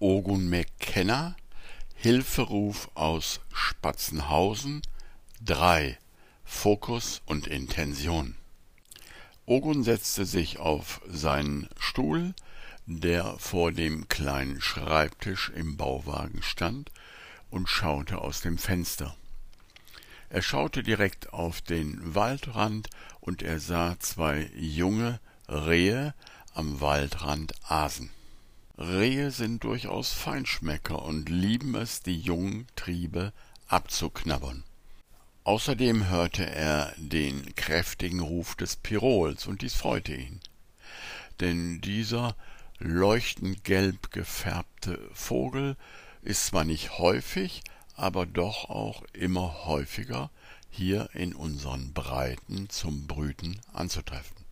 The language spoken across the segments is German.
Ogun McKenna Hilferuf aus Spatzenhausen 3 Fokus und Intention Ogun setzte sich auf seinen Stuhl, der vor dem kleinen Schreibtisch im Bauwagen stand, und schaute aus dem Fenster. Er schaute direkt auf den Waldrand und er sah zwei junge Rehe am Waldrand asen. Rehe sind durchaus Feinschmecker und lieben es, die jungen Triebe abzuknabbern. Außerdem hörte er den kräftigen Ruf des Pirols, und dies freute ihn. Denn dieser leuchtend gelb gefärbte Vogel ist zwar nicht häufig, aber doch auch immer häufiger hier in unseren Breiten zum Brüten anzutreffen.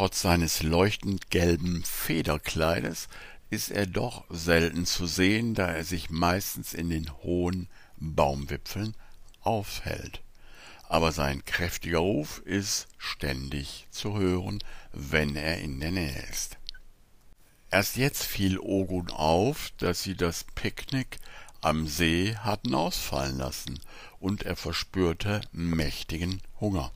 Trotz seines leuchtend gelben Federkleides ist er doch selten zu sehen, da er sich meistens in den hohen Baumwipfeln aufhält. Aber sein kräftiger Ruf ist ständig zu hören, wenn er in der Nähe ist. Erst jetzt fiel Ogun auf, dass sie das Picknick am See hatten ausfallen lassen, und er verspürte mächtigen Hunger.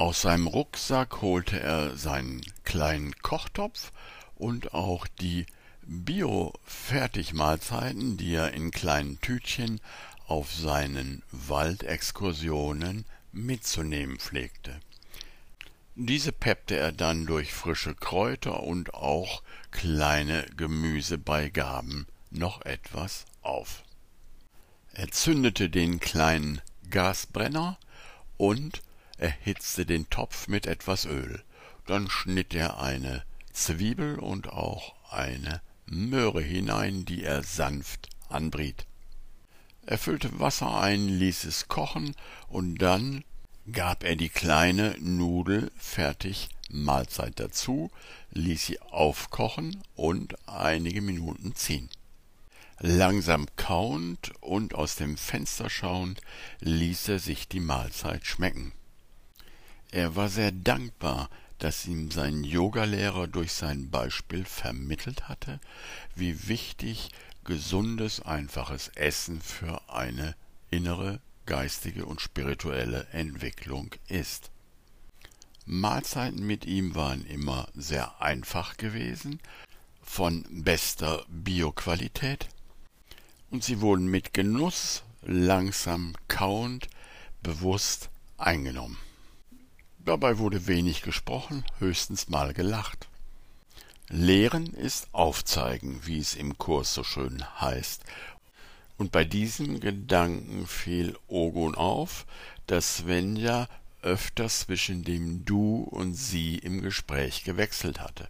Aus seinem Rucksack holte er seinen kleinen Kochtopf und auch die Bio-Fertigmahlzeiten, die er in kleinen Tütchen auf seinen Waldexkursionen mitzunehmen pflegte. Diese peppte er dann durch frische Kräuter und auch kleine Gemüsebeigaben noch etwas auf. Er zündete den kleinen Gasbrenner und erhitzte den Topf mit etwas Öl. Dann schnitt er eine Zwiebel und auch eine Möhre hinein, die er sanft anbriet. Er füllte Wasser ein, ließ es kochen und dann gab er die kleine Nudel fertig Mahlzeit dazu, ließ sie aufkochen und einige Minuten ziehen. Langsam kauend und aus dem Fenster schauend ließ er sich die Mahlzeit schmecken. Er war sehr dankbar, dass ihm sein Yogalehrer durch sein Beispiel vermittelt hatte, wie wichtig gesundes, einfaches Essen für eine innere geistige und spirituelle Entwicklung ist. Mahlzeiten mit ihm waren immer sehr einfach gewesen, von bester Bioqualität, und sie wurden mit Genuss, langsam kauend, bewusst eingenommen. Dabei wurde wenig gesprochen, höchstens mal gelacht. Lehren ist Aufzeigen, wie es im Kurs so schön heißt, und bei diesem Gedanken fiel Ogun auf, dass Svenja öfters zwischen dem Du und Sie im Gespräch gewechselt hatte.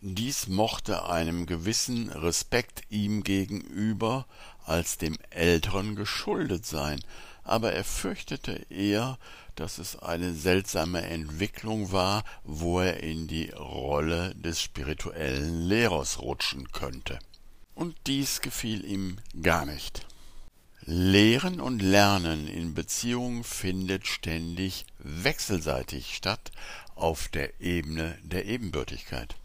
Dies mochte einem gewissen Respekt ihm gegenüber als dem Älteren geschuldet sein, aber er fürchtete eher, dass es eine seltsame Entwicklung war, wo er in die Rolle des spirituellen Lehrers rutschen könnte und dies gefiel ihm gar nicht. Lehren und Lernen in Beziehung findet ständig wechselseitig statt auf der Ebene der Ebenbürtigkeit.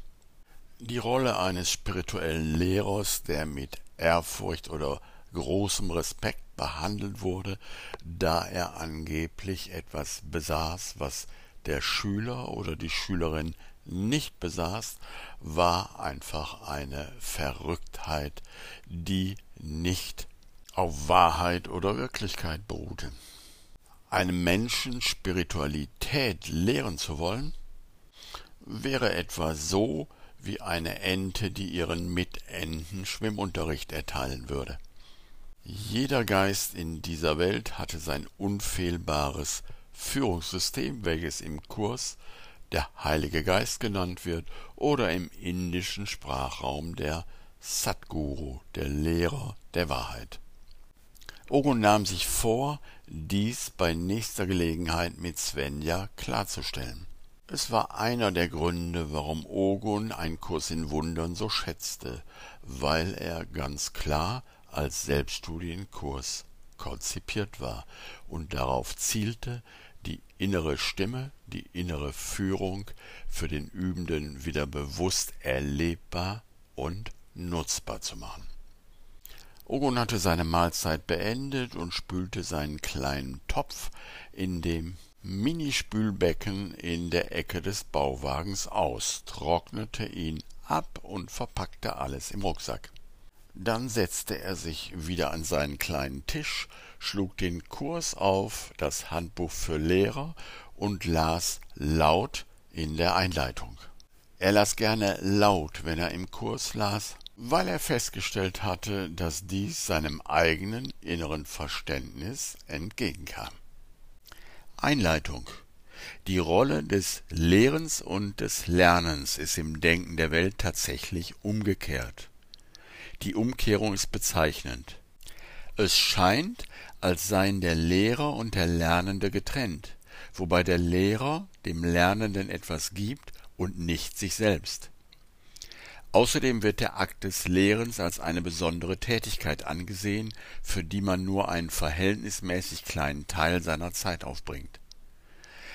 Die Rolle eines spirituellen Lehrers, der mit Ehrfurcht oder großem Respekt behandelt wurde, da er angeblich etwas besaß, was der Schüler oder die Schülerin nicht besaß, war einfach eine Verrücktheit, die nicht auf Wahrheit oder Wirklichkeit beruhte. Einem Menschen Spiritualität lehren zu wollen, wäre etwa so wie eine Ente, die ihren Mitenten Schwimmunterricht erteilen würde. Jeder Geist in dieser Welt hatte sein unfehlbares Führungssystem, welches im Kurs der Heilige Geist genannt wird, oder im indischen Sprachraum der Satguru, der Lehrer der Wahrheit. Ogun nahm sich vor, dies bei nächster Gelegenheit mit Svenja klarzustellen. Es war einer der Gründe, warum Ogun einen Kurs in Wundern so schätzte, weil er ganz klar als Selbststudienkurs konzipiert war und darauf zielte, die innere Stimme, die innere Führung für den Übenden wieder bewusst erlebbar und nutzbar zu machen. Ogun hatte seine Mahlzeit beendet und spülte seinen kleinen Topf in dem Minispülbecken in der Ecke des Bauwagens aus, trocknete ihn ab und verpackte alles im Rucksack. Dann setzte er sich wieder an seinen kleinen Tisch, schlug den Kurs auf, das Handbuch für Lehrer und las laut in der Einleitung. Er las gerne laut, wenn er im Kurs las, weil er festgestellt hatte, dass dies seinem eigenen inneren Verständnis entgegenkam. Einleitung Die Rolle des Lehrens und des Lernens ist im Denken der Welt tatsächlich umgekehrt. Die Umkehrung ist bezeichnend. Es scheint, als seien der Lehrer und der Lernende getrennt, wobei der Lehrer dem Lernenden etwas gibt und nicht sich selbst. Außerdem wird der Akt des Lehrens als eine besondere Tätigkeit angesehen, für die man nur einen verhältnismäßig kleinen Teil seiner Zeit aufbringt.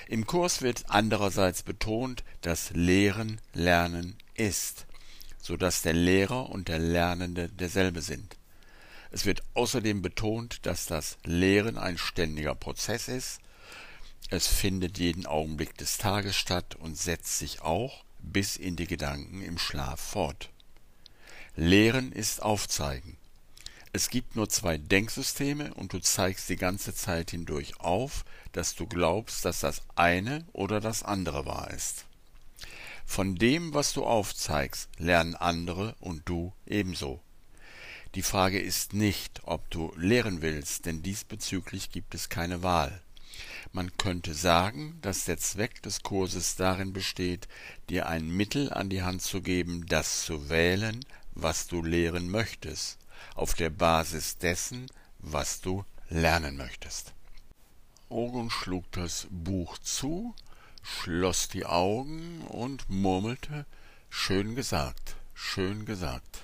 Im Kurs wird andererseits betont, dass Lehren Lernen ist, so dass der Lehrer und der Lernende derselbe sind. Es wird außerdem betont, dass das Lehren ein ständiger Prozess ist, es findet jeden Augenblick des Tages statt und setzt sich auch bis in die Gedanken im Schlaf fort. Lehren ist Aufzeigen. Es gibt nur zwei Denksysteme und du zeigst die ganze Zeit hindurch auf, dass du glaubst, dass das eine oder das andere wahr ist. Von dem, was du aufzeigst, lernen andere und du ebenso. Die Frage ist nicht, ob du lehren willst, denn diesbezüglich gibt es keine Wahl. Man könnte sagen, dass der Zweck des Kurses darin besteht, dir ein Mittel an die Hand zu geben, das zu wählen, was du lehren möchtest, auf der Basis dessen, was du lernen möchtest. Ogun schlug das Buch zu, schloss die Augen und murmelte Schön gesagt, schön gesagt.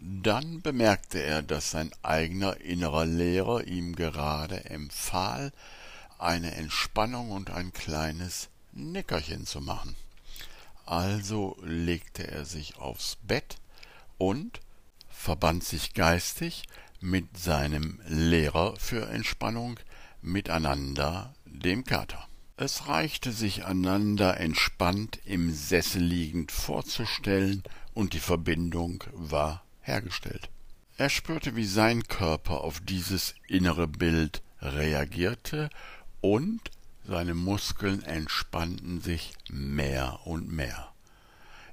Dann bemerkte er, dass sein eigener innerer Lehrer ihm gerade empfahl, eine Entspannung und ein kleines Nickerchen zu machen. Also legte er sich aufs Bett und verband sich geistig mit seinem Lehrer für Entspannung, miteinander dem Kater. Es reichte sich einander entspannt im Sessel liegend vorzustellen, und die Verbindung war hergestellt. Er spürte, wie sein Körper auf dieses innere Bild reagierte und seine Muskeln entspannten sich mehr und mehr.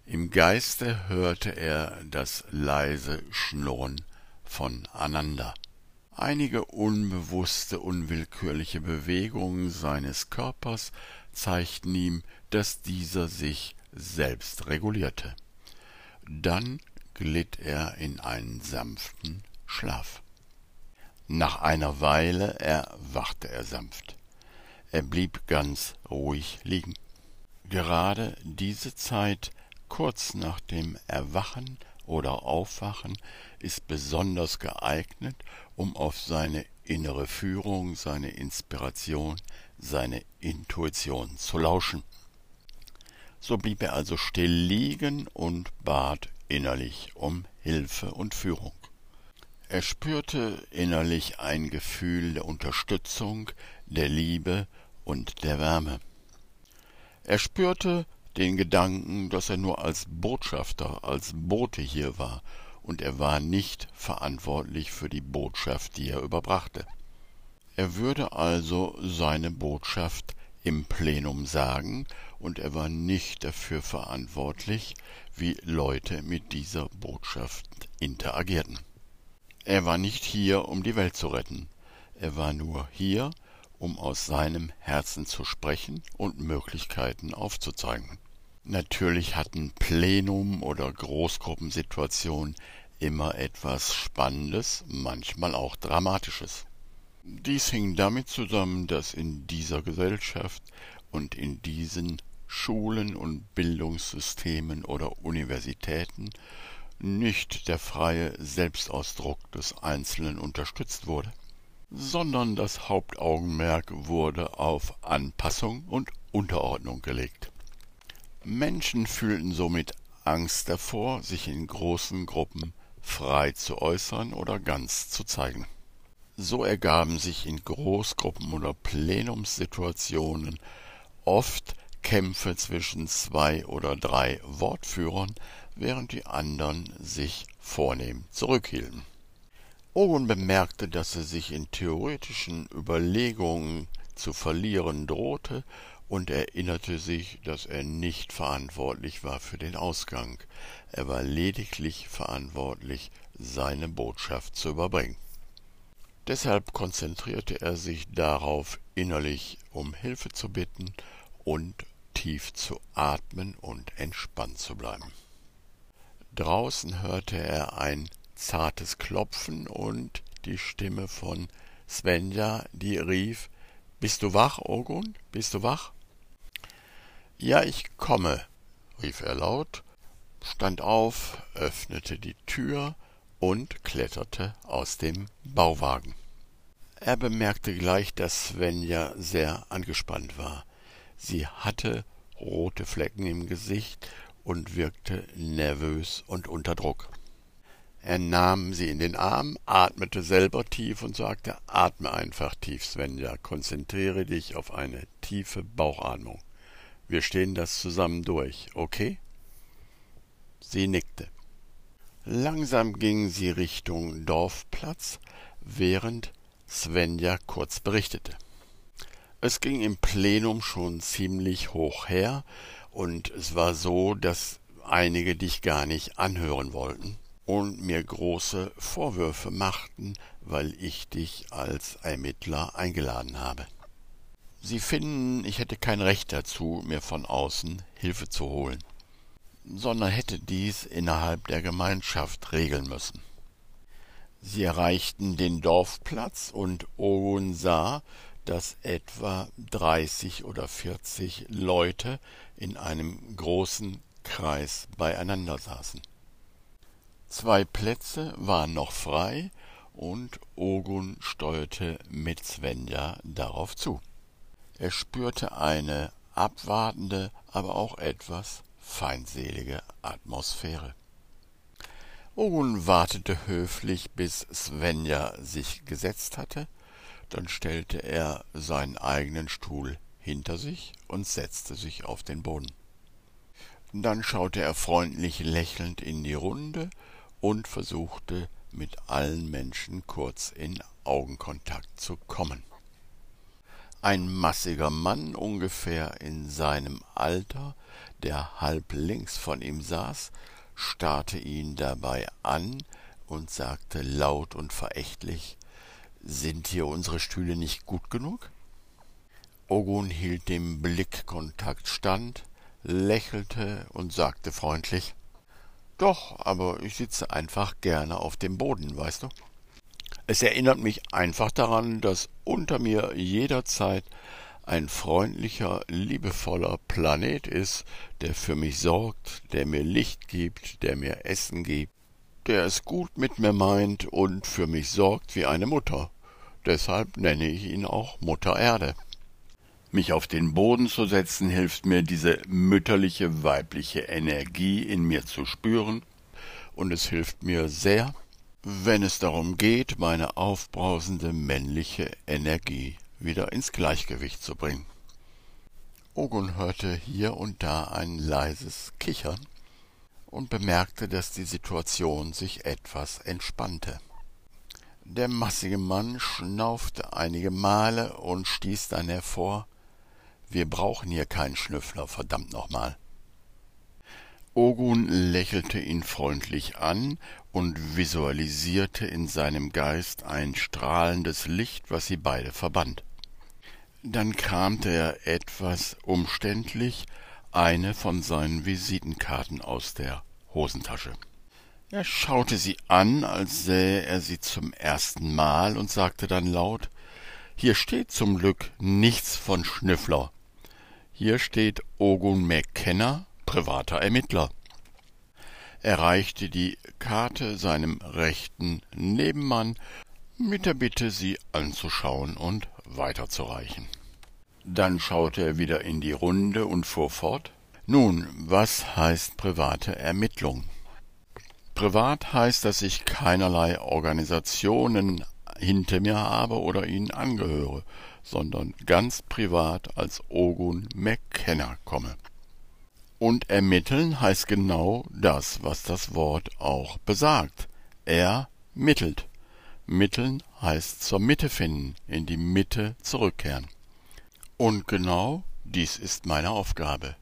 Im Geiste hörte er das leise Schnurren voneinander. Einige unbewusste, unwillkürliche Bewegungen seines Körpers zeigten ihm, dass dieser sich selbst regulierte. Dann glitt er in einen sanften Schlaf. Nach einer Weile erwachte er sanft. Er blieb ganz ruhig liegen. Gerade diese Zeit kurz nach dem Erwachen oder Aufwachen ist besonders geeignet, um auf seine innere Führung, seine Inspiration, seine Intuition zu lauschen. So blieb er also still liegen und bat innerlich um Hilfe und Führung. Er spürte innerlich ein Gefühl der Unterstützung, der Liebe und der Wärme. Er spürte den Gedanken, dass er nur als Botschafter, als Bote hier war, und er war nicht verantwortlich für die Botschaft, die er überbrachte. Er würde also seine Botschaft im Plenum sagen, und er war nicht dafür verantwortlich, wie Leute mit dieser Botschaft interagierten. Er war nicht hier, um die Welt zu retten, er war nur hier, um aus seinem Herzen zu sprechen und Möglichkeiten aufzuzeigen. Natürlich hatten Plenum oder Großgruppensituationen immer etwas Spannendes, manchmal auch Dramatisches. Dies hing damit zusammen, dass in dieser Gesellschaft und in diesen Schulen und Bildungssystemen oder Universitäten nicht der freie Selbstausdruck des Einzelnen unterstützt wurde, sondern das Hauptaugenmerk wurde auf Anpassung und Unterordnung gelegt. Menschen fühlten somit Angst davor, sich in großen Gruppen frei zu äußern oder ganz zu zeigen. So ergaben sich in Großgruppen oder Plenumssituationen oft Kämpfe zwischen zwei oder drei Wortführern, während die anderen sich vornehm zurückhielten. Ogun bemerkte, dass er sich in theoretischen Überlegungen zu verlieren drohte und erinnerte sich, dass er nicht verantwortlich war für den Ausgang, er war lediglich verantwortlich, seine Botschaft zu überbringen. Deshalb konzentrierte er sich darauf, innerlich um Hilfe zu bitten und tief zu atmen und entspannt zu bleiben. Draußen hörte er ein zartes Klopfen und die Stimme von Svenja, die rief Bist du wach, Ogun? Bist du wach? Ja, ich komme, rief er laut, stand auf, öffnete die Tür und kletterte aus dem Bauwagen. Er bemerkte gleich, dass Svenja sehr angespannt war. Sie hatte rote Flecken im Gesicht und wirkte nervös und unter Druck. Er nahm sie in den Arm, atmete selber tief und sagte, atme einfach tief, Svenja, konzentriere dich auf eine tiefe Bauchatmung. Wir stehen das zusammen durch, okay? Sie nickte. Langsam ging sie Richtung Dorfplatz, während Svenja kurz berichtete. Es ging im Plenum schon ziemlich hoch her, und es war so, dass einige dich gar nicht anhören wollten und mir große Vorwürfe machten, weil ich dich als Ermittler eingeladen habe. Sie finden, ich hätte kein Recht dazu, mir von außen Hilfe zu holen, sondern hätte dies innerhalb der Gemeinschaft regeln müssen. Sie erreichten den Dorfplatz und Ogun sah, dass etwa dreißig oder vierzig Leute in einem großen Kreis beieinander saßen. Zwei Plätze waren noch frei, und Ogun steuerte mit Svenja darauf zu. Er spürte eine abwartende, aber auch etwas feindselige Atmosphäre. Ogun wartete höflich, bis Svenja sich gesetzt hatte, dann stellte er seinen eigenen Stuhl hinter sich und setzte sich auf den Boden. Dann schaute er freundlich lächelnd in die Runde und versuchte mit allen Menschen kurz in Augenkontakt zu kommen. Ein massiger Mann ungefähr in seinem Alter, der halb links von ihm saß, starrte ihn dabei an und sagte laut und verächtlich Sind hier unsere Stühle nicht gut genug? Ogun hielt dem Blickkontakt stand, lächelte und sagte freundlich Doch, aber ich sitze einfach gerne auf dem Boden, weißt du? Es erinnert mich einfach daran, dass unter mir jederzeit ein freundlicher, liebevoller Planet ist, der für mich sorgt, der mir Licht gibt, der mir Essen gibt, der es gut mit mir meint und für mich sorgt wie eine Mutter. Deshalb nenne ich ihn auch Mutter Erde. Mich auf den Boden zu setzen hilft mir, diese mütterliche weibliche Energie in mir zu spüren, und es hilft mir sehr, wenn es darum geht, meine aufbrausende männliche Energie wieder ins Gleichgewicht zu bringen. Ogun hörte hier und da ein leises Kichern und bemerkte, dass die Situation sich etwas entspannte. Der massige Mann schnaufte einige Male und stieß dann hervor Wir brauchen hier keinen Schnüffler, verdammt nochmal. Ogun lächelte ihn freundlich an und visualisierte in seinem Geist ein strahlendes Licht, was sie beide verband. Dann kramte er etwas umständlich eine von seinen Visitenkarten aus der Hosentasche. Er schaute sie an, als sähe er sie zum ersten Mal und sagte dann laut Hier steht zum Glück nichts von Schnüffler. Hier steht Ogun McKenna, privater Ermittler. Er reichte die Karte seinem rechten Nebenmann mit der Bitte, sie anzuschauen und weiterzureichen. Dann schaute er wieder in die Runde und fuhr fort. Nun, was heißt private Ermittlung? Privat heißt, dass ich keinerlei Organisationen hinter mir habe oder ihnen angehöre, sondern ganz privat als Ogun McKenna komme. Und ermitteln heißt genau das, was das Wort auch besagt. Er mittelt. Mitteln heißt zur Mitte finden, in die Mitte zurückkehren. Und genau dies ist meine Aufgabe.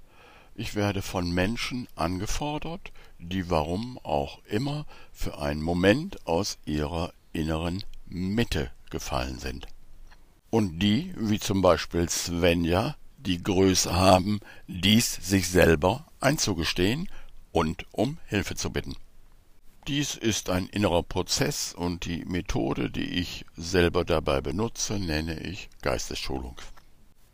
Ich werde von Menschen angefordert, die warum auch immer für einen Moment aus ihrer inneren Mitte gefallen sind. Und die, wie zum Beispiel Svenja, die Größe haben, dies sich selber einzugestehen und um Hilfe zu bitten. Dies ist ein innerer Prozess und die Methode, die ich selber dabei benutze, nenne ich Geistesschulung.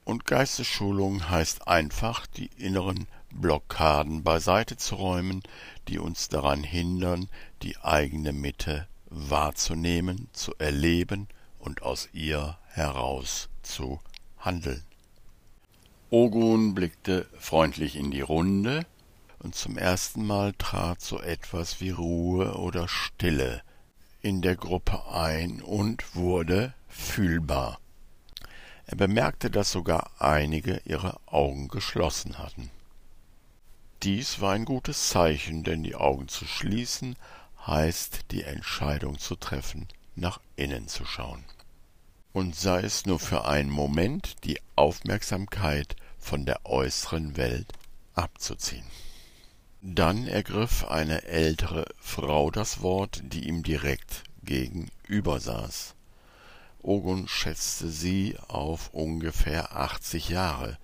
Und Geistesschulung heißt einfach, die inneren Blockaden beiseite zu räumen, die uns daran hindern, die eigene Mitte wahrzunehmen, zu erleben und aus ihr heraus zu handeln. Ogun blickte freundlich in die Runde, und zum ersten Mal trat so etwas wie Ruhe oder Stille in der Gruppe ein und wurde fühlbar. Er bemerkte, dass sogar einige ihre Augen geschlossen hatten. Dies war ein gutes Zeichen, denn die Augen zu schließen heißt, die Entscheidung zu treffen, nach innen zu schauen. Und sei es nur für einen Moment, die Aufmerksamkeit von der äußeren Welt abzuziehen. Dann ergriff eine ältere Frau das Wort, die ihm direkt gegenüber saß. Ogun schätzte sie auf ungefähr achtzig Jahre.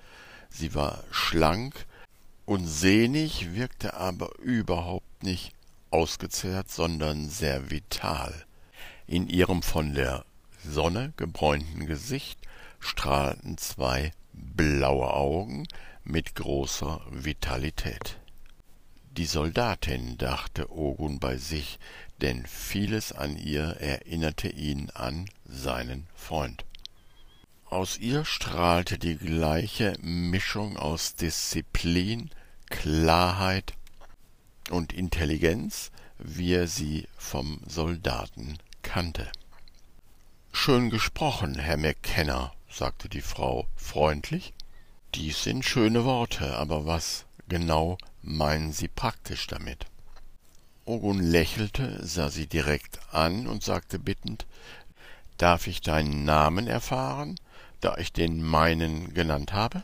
Sie war schlank und sehnig, wirkte aber überhaupt nicht ausgezehrt, sondern sehr vital. In ihrem von der Sonne gebräunten Gesicht strahlten zwei blaue Augen mit großer Vitalität. Die Soldatin, dachte Ogun bei sich, denn vieles an ihr erinnerte ihn an seinen Freund. Aus ihr strahlte die gleiche Mischung aus Disziplin, Klarheit und Intelligenz, wie er sie vom Soldaten kannte. Schön gesprochen, Herr McKenna, sagte die Frau freundlich. Dies sind schöne Worte, aber was genau meinen Sie praktisch damit? Ogun lächelte, sah sie direkt an und sagte bittend Darf ich deinen Namen erfahren, da ich den meinen genannt habe?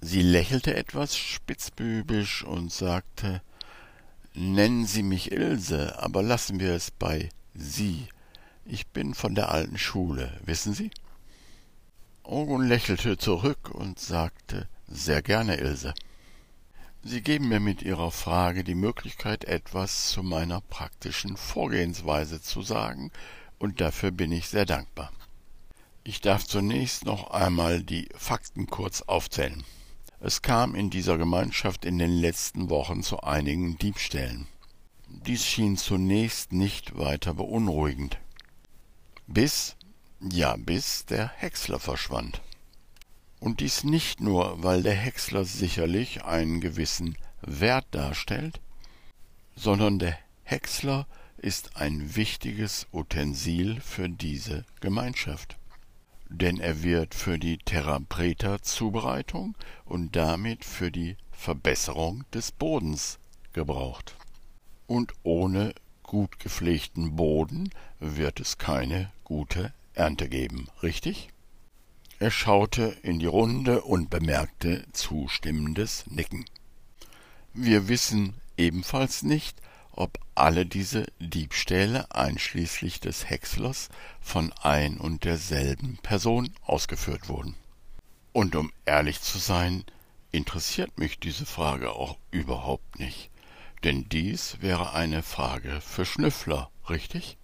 Sie lächelte etwas spitzbübisch und sagte Nennen Sie mich Ilse, aber lassen wir es bei Sie. Ich bin von der alten Schule, wissen Sie? Ogun lächelte zurück und sagte Sehr gerne, Ilse. Sie geben mir mit Ihrer Frage die Möglichkeit, etwas zu meiner praktischen Vorgehensweise zu sagen, und dafür bin ich sehr dankbar. Ich darf zunächst noch einmal die Fakten kurz aufzählen. Es kam in dieser Gemeinschaft in den letzten Wochen zu einigen Diebstählen. Dies schien zunächst nicht weiter beunruhigend. Bis, ja, bis der Häcksler verschwand. Und dies nicht nur, weil der Häcksler sicherlich einen gewissen Wert darstellt, sondern der Häcksler ist ein wichtiges Utensil für diese Gemeinschaft. Denn er wird für die Terra Preta Zubereitung und damit für die Verbesserung des Bodens gebraucht. Und ohne gut gepflegten Boden wird es keine gute Ernte geben, richtig? Er schaute in die Runde und bemerkte zustimmendes Nicken. Wir wissen ebenfalls nicht, ob alle diese Diebstähle einschließlich des Häckslers von ein und derselben Person ausgeführt wurden. Und um ehrlich zu sein, interessiert mich diese Frage auch überhaupt nicht, denn dies wäre eine Frage für Schnüffler, richtig?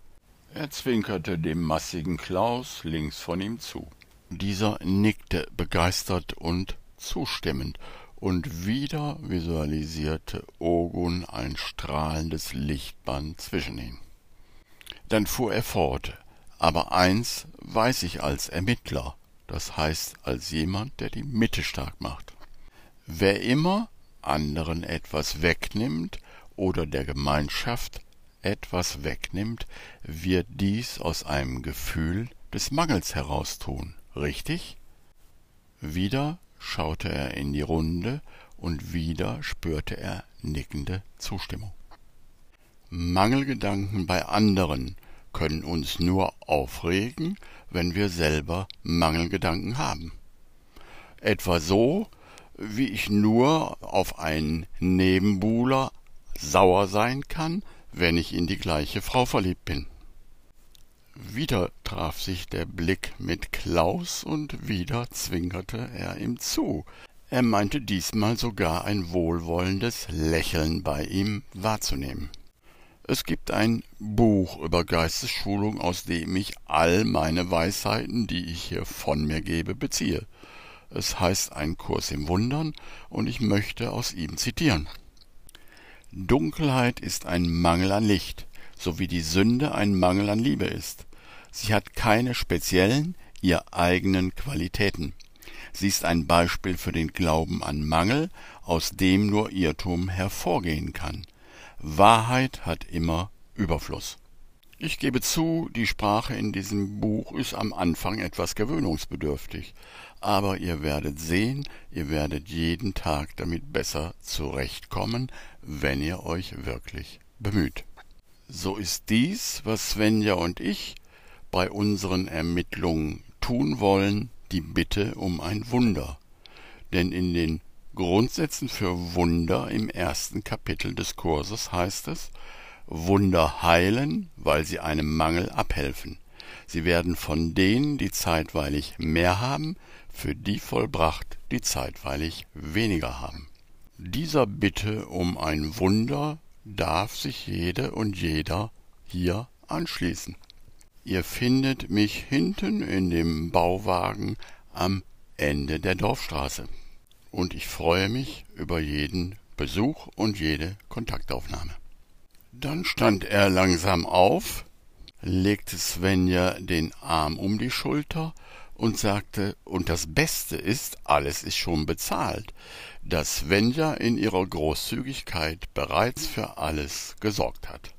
Er zwinkerte dem massigen Klaus links von ihm zu. Dieser nickte begeistert und zustimmend, und wieder visualisierte Ogun ein strahlendes Lichtband zwischen ihnen. Dann fuhr er fort, aber eins weiß ich als Ermittler, das heißt als jemand, der die Mitte stark macht. Wer immer anderen etwas wegnimmt oder der Gemeinschaft etwas wegnimmt, wird dies aus einem Gefühl des Mangels heraus tun, richtig? Wieder schaute er in die Runde und wieder spürte er nickende Zustimmung. Mangelgedanken bei anderen können uns nur aufregen, wenn wir selber Mangelgedanken haben. Etwa so, wie ich nur auf einen Nebenbuhler sauer sein kann, wenn ich in die gleiche Frau verliebt bin. Wieder traf sich der Blick mit Klaus und wieder zwinkerte er ihm zu. Er meinte diesmal sogar ein wohlwollendes Lächeln bei ihm wahrzunehmen. Es gibt ein Buch über Geistesschulung, aus dem ich all meine Weisheiten, die ich hier von mir gebe, beziehe. Es heißt Ein Kurs im Wundern, und ich möchte aus ihm zitieren. Dunkelheit ist ein Mangel an Licht, so wie die Sünde ein Mangel an Liebe ist. Sie hat keine speziellen, ihr eigenen Qualitäten. Sie ist ein Beispiel für den Glauben an Mangel, aus dem nur Irrtum hervorgehen kann. Wahrheit hat immer Überfluss. Ich gebe zu, die Sprache in diesem Buch ist am Anfang etwas gewöhnungsbedürftig, aber ihr werdet sehen, ihr werdet jeden Tag damit besser zurechtkommen, wenn ihr euch wirklich bemüht. So ist dies, was Svenja und ich bei unseren Ermittlungen tun wollen, die Bitte um ein Wunder. Denn in den Grundsätzen für Wunder im ersten Kapitel des Kurses heißt es, Wunder heilen, weil sie einem Mangel abhelfen. Sie werden von denen, die zeitweilig mehr haben, für die vollbracht, die zeitweilig weniger haben. Dieser Bitte um ein Wunder darf sich jede und jeder hier anschließen. Ihr findet mich hinten in dem Bauwagen am Ende der Dorfstraße und ich freue mich über jeden Besuch und jede Kontaktaufnahme. Dann stand er langsam auf, legte Svenja den Arm um die Schulter und sagte, und das Beste ist, alles ist schon bezahlt, dass Svenja in ihrer Großzügigkeit bereits für alles gesorgt hat.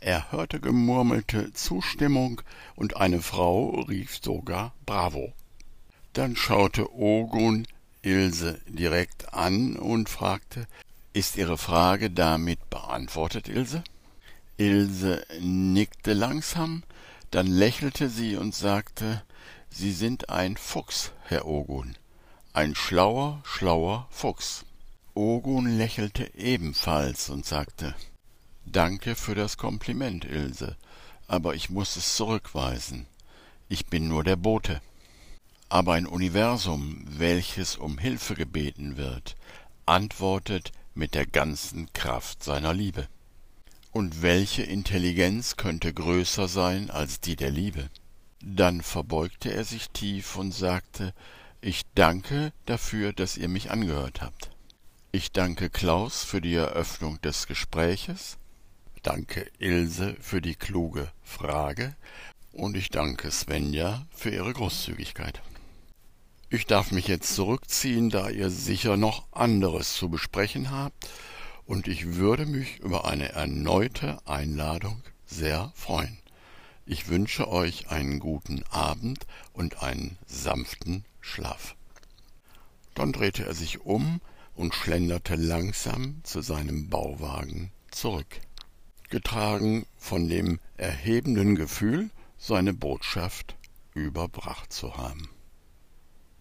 Er hörte gemurmelte Zustimmung und eine Frau rief sogar Bravo. Dann schaute Ogun Ilse direkt an und fragte, ist Ihre Frage damit beantwortet, Ilse? Ilse nickte langsam, dann lächelte sie und sagte, Sie sind ein Fuchs, Herr Ogun, ein schlauer, schlauer Fuchs. Ogun lächelte ebenfalls und sagte, Danke für das Kompliment, Ilse, aber ich muss es zurückweisen. Ich bin nur der Bote aber ein Universum, welches um Hilfe gebeten wird, antwortet mit der ganzen Kraft seiner Liebe. Und welche Intelligenz könnte größer sein als die der Liebe? Dann verbeugte er sich tief und sagte Ich danke dafür, dass ihr mich angehört habt. Ich danke Klaus für die Eröffnung des Gespräches, danke Ilse für die kluge Frage und ich danke Svenja für ihre Großzügigkeit. Ich darf mich jetzt zurückziehen, da ihr sicher noch anderes zu besprechen habt, und ich würde mich über eine erneute Einladung sehr freuen. Ich wünsche euch einen guten Abend und einen sanften Schlaf. Dann drehte er sich um und schlenderte langsam zu seinem Bauwagen zurück, getragen von dem erhebenden Gefühl, seine Botschaft überbracht zu haben.